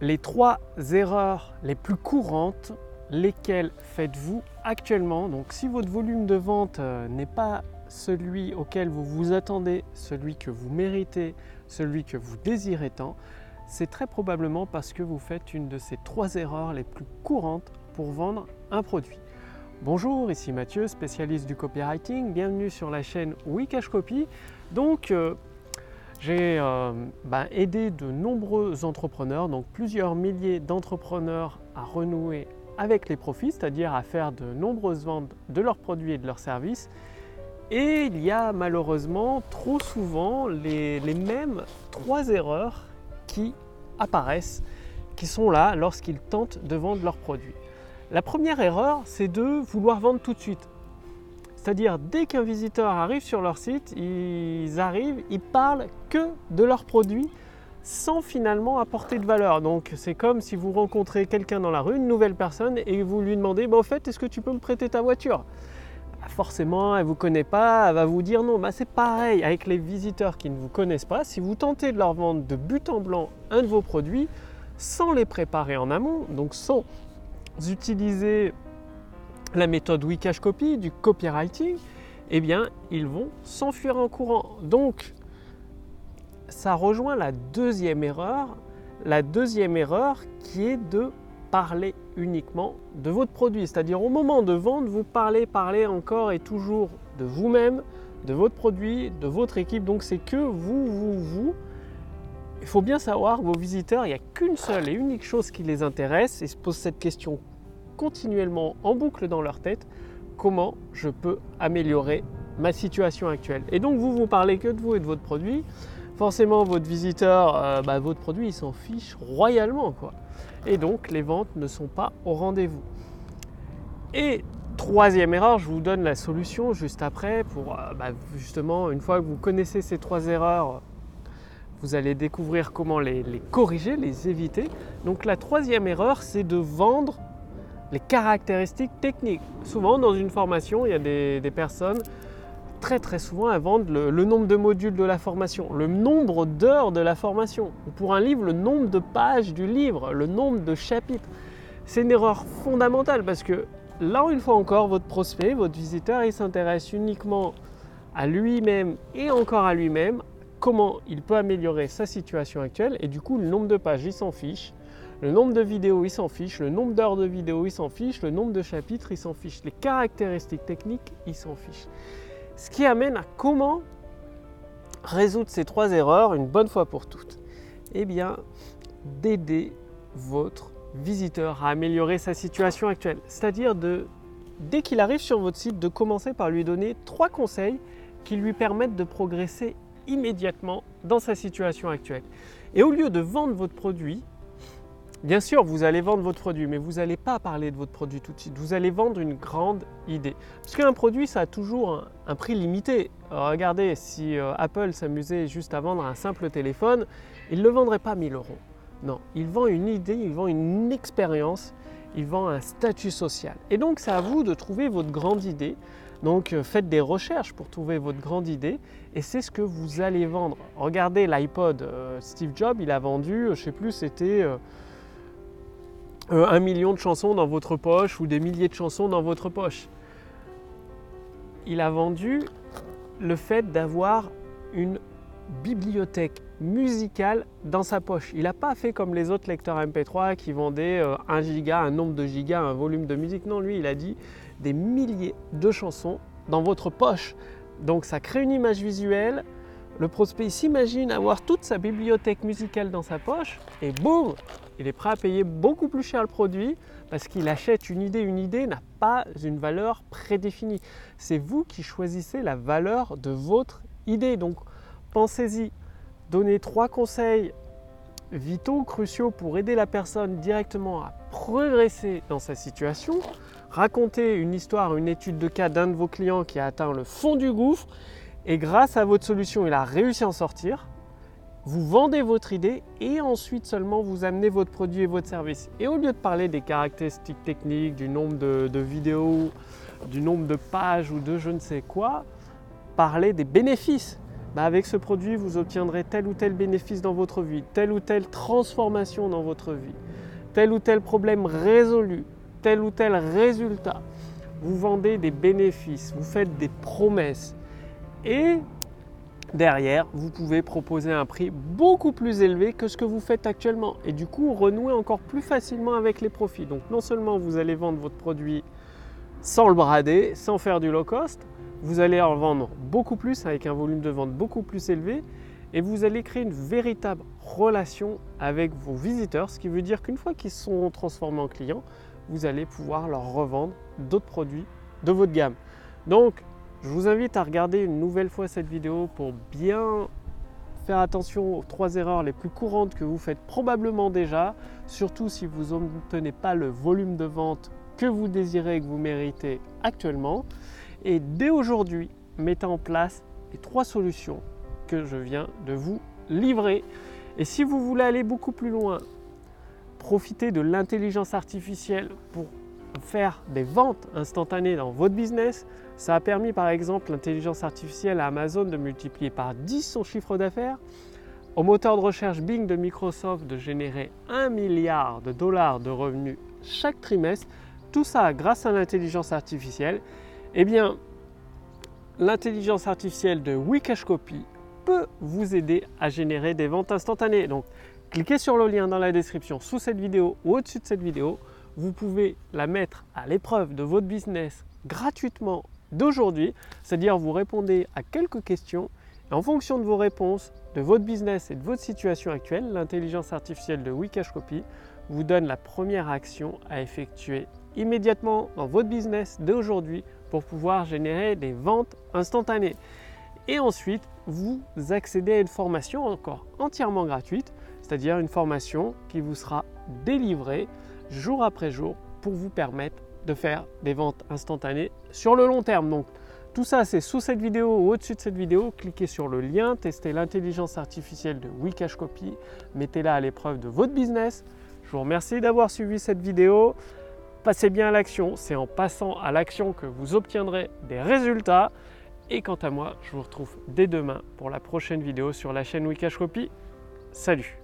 les trois erreurs les plus courantes, lesquelles faites-vous actuellement? Donc si votre volume de vente euh, n'est pas celui auquel vous vous attendez, celui que vous méritez, celui que vous désirez tant, c'est très probablement parce que vous faites une de ces trois erreurs les plus courantes pour vendre un produit. Bonjour, ici Mathieu, spécialiste du copywriting. Bienvenue sur la chaîne Wikash Copy. Donc, euh, j'ai euh, bah, aidé de nombreux entrepreneurs, donc plusieurs milliers d'entrepreneurs à renouer avec les profits, c'est-à-dire à faire de nombreuses ventes de leurs produits et de leurs services. Et il y a malheureusement trop souvent les, les mêmes trois erreurs qui apparaissent, qui sont là lorsqu'ils tentent de vendre leurs produits. La première erreur, c'est de vouloir vendre tout de suite. C'est-à-dire, dès qu'un visiteur arrive sur leur site, ils arrivent, ils parlent que de leurs produits sans finalement apporter de valeur. Donc, c'est comme si vous rencontrez quelqu'un dans la rue, une nouvelle personne, et vous lui demandez bah, Au fait, est-ce que tu peux me prêter ta voiture? Bah, Forcément, elle ne vous connaît pas, elle va vous dire non. Bah, c'est pareil avec les visiteurs qui ne vous connaissent pas. Si vous tentez de leur vendre de but en blanc un de vos produits, sans les préparer en amont, donc sans utiliser la méthode Wikash Copy, du copywriting, eh bien, ils vont s'enfuir en courant. Donc, ça rejoint la deuxième erreur, la deuxième erreur qui est de parler uniquement de votre produit. C'est-à-dire au moment de vendre, vous parlez, parlez encore et toujours de vous-même, de votre produit, de votre équipe. Donc c'est que vous, vous, vous. Il faut bien savoir, vos visiteurs, il n'y a qu'une seule et unique chose qui les intéresse et se posent cette question continuellement en boucle dans leur tête comment je peux améliorer ma situation actuelle. Et donc vous vous parlez que de vous et de votre produit. Forcément, votre visiteur, euh, bah, votre produit, il s'en fiche royalement. Quoi. Et donc, les ventes ne sont pas au rendez-vous. Et troisième erreur, je vous donne la solution juste après pour euh, bah, justement, une fois que vous connaissez ces trois erreurs, vous allez découvrir comment les, les corriger, les éviter. Donc la troisième erreur, c'est de vendre les caractéristiques techniques. Souvent, dans une formation, il y a des, personnes, très très souvent, elles vendent le, nombre de modules de la formation, le nombre d'heures de la formation, ou pour un livre, le nombre de pages du livre, le nombre de chapitres. C'est une erreur fondamentale parce que là, une fois encore, votre prospect, votre visiteur, il s'intéresse uniquement à lui-même et encore à lui-même, comment il peut améliorer sa situation actuelle, et du coup, le nombre de pages, il s'en fiche. Le nombre de vidéos, il s'en fiche. Le nombre d'heures de vidéos, il s'en fiche. Le nombre de chapitres, il s'en fiche. Les caractéristiques techniques, il s'en fiche. Ce qui amène à comment résoudre ces trois erreurs une bonne fois pour toutes Eh bien, d'aider votre visiteur à améliorer sa situation actuelle. C'est-à-dire dès qu'il arrive sur votre site, de commencer par lui donner trois conseils qui lui permettent de progresser immédiatement dans sa situation actuelle. Et au lieu de vendre votre produit, Bien sûr, vous allez vendre votre produit, mais vous n'allez pas parler de votre produit tout de suite. Vous allez vendre une grande idée. Parce qu'un produit, ça a toujours un, prix limité. regardez, si euh, Apple s'amusait juste à vendre un simple téléphone, il ne le vendrait pas 1000 euros. Non, il vend une idée, il vend une expérience, il vend un statut social. Et donc, c'est à vous de trouver votre grande idée. Donc, euh, faites des recherches pour trouver votre grande idée et c'est ce que vous allez vendre. Regardez l'iPod. Euh, Steve Jobs, il a vendu, je ne sais plus, c'était euh, un million de chansons dans votre poche ou des milliers de chansons dans votre poche. Il a vendu le fait d'avoir une bibliothèque musicale dans sa poche. Il n'a pas fait comme les autres lecteurs MP3 qui vendaient euh, un giga, un nombre de gigas, un volume de musique. Non, lui, il a dit des milliers de chansons dans votre poche. Donc ça crée une image visuelle. Le prospect s'imagine avoir toute sa bibliothèque musicale dans sa poche et boum, il est prêt à payer beaucoup plus cher le produit parce qu'il achète une idée. Une idée n'a pas une valeur prédéfinie. C'est vous qui choisissez la valeur de votre idée. Donc pensez-y. Donnez trois conseils vitaux, cruciaux pour aider la personne directement à progresser dans sa situation. Racontez une histoire, une étude de cas d'un de vos clients qui a atteint le fond du gouffre et grâce à votre solution, il a réussi à en sortir vous vendez votre idée et ensuite seulement vous amenez votre produit et votre service. Et au lieu de parler des caractéristiques techniques, du nombre de, vidéos, du nombre de pages ou de je ne sais quoi, parlez des bénéfices. bah, avec ce produit, vous obtiendrez tel ou tel bénéfice dans votre vie, telle ou telle transformation dans votre vie, tel ou tel problème résolu, tel ou tel résultat. Vous vendez des bénéfices, vous faites des promesses. Et derrière, vous pouvez proposer un prix beaucoup plus élevé que ce que vous faites actuellement. Et du coup, renouer encore plus facilement avec les profits. Donc non seulement vous allez vendre votre produit sans le brader, sans faire du low cost, vous allez en vendre beaucoup plus avec un volume de vente beaucoup plus élevé et vous allez créer une véritable relation avec vos visiteurs, ce qui veut dire qu'une fois qu'ils sont transformés en clients, vous allez pouvoir leur revendre d'autres produits de votre gamme. Donc, je vous invite à regarder une nouvelle fois cette vidéo pour bien faire attention aux trois erreurs les plus courantes que vous faites probablement déjà, surtout si vous n'obtenez pas le volume de vente que vous désirez et que vous méritez actuellement. Et dès aujourd'hui, mettez en place les trois solutions que je viens de vous livrer. Et si vous voulez aller beaucoup plus loin, profiter de l'intelligence artificielle pour faire des ventes instantanées dans votre business. Ça a permis par exemple l'intelligence artificielle à Amazon de multiplier par 10 son chiffre d'affaires, au moteur de recherche Bing de Microsoft de générer 1 milliard de dollars de revenus chaque trimestre. Tout ça grâce à l'intelligence artificielle. Eh bien, l'intelligence artificielle de Wikashcopy peut vous aider à générer des ventes instantanées. Donc, cliquez sur le lien dans la description sous cette vidéo ou au-dessus de cette vidéo. Vous pouvez la mettre à l'épreuve de votre business gratuitement d'aujourd'hui, c'est-à-dire vous répondez à quelques questions et en fonction de vos réponses, de votre business et de votre situation actuelle, l'intelligence artificielle de Wikashcopy vous donne la première action à effectuer immédiatement dans votre business d'aujourd'hui pour pouvoir générer des ventes instantanées. Et ensuite, vous accédez à une formation encore entièrement gratuite, c'est-à-dire une formation qui vous sera délivrée jour après jour pour vous permettre de faire des ventes instantanées sur le long terme. Donc tout ça c'est sous cette vidéo ou au-dessus de cette vidéo. Cliquez sur le lien, testez l'intelligence artificielle de Wikashcopy, mettez-la à l'épreuve de votre business. Je vous remercie d'avoir suivi cette vidéo. Passez bien à l'action, c'est en passant à l'action que vous obtiendrez des résultats. Et quant à moi, je vous retrouve dès demain pour la prochaine vidéo sur la chaîne Wikashcopy. Salut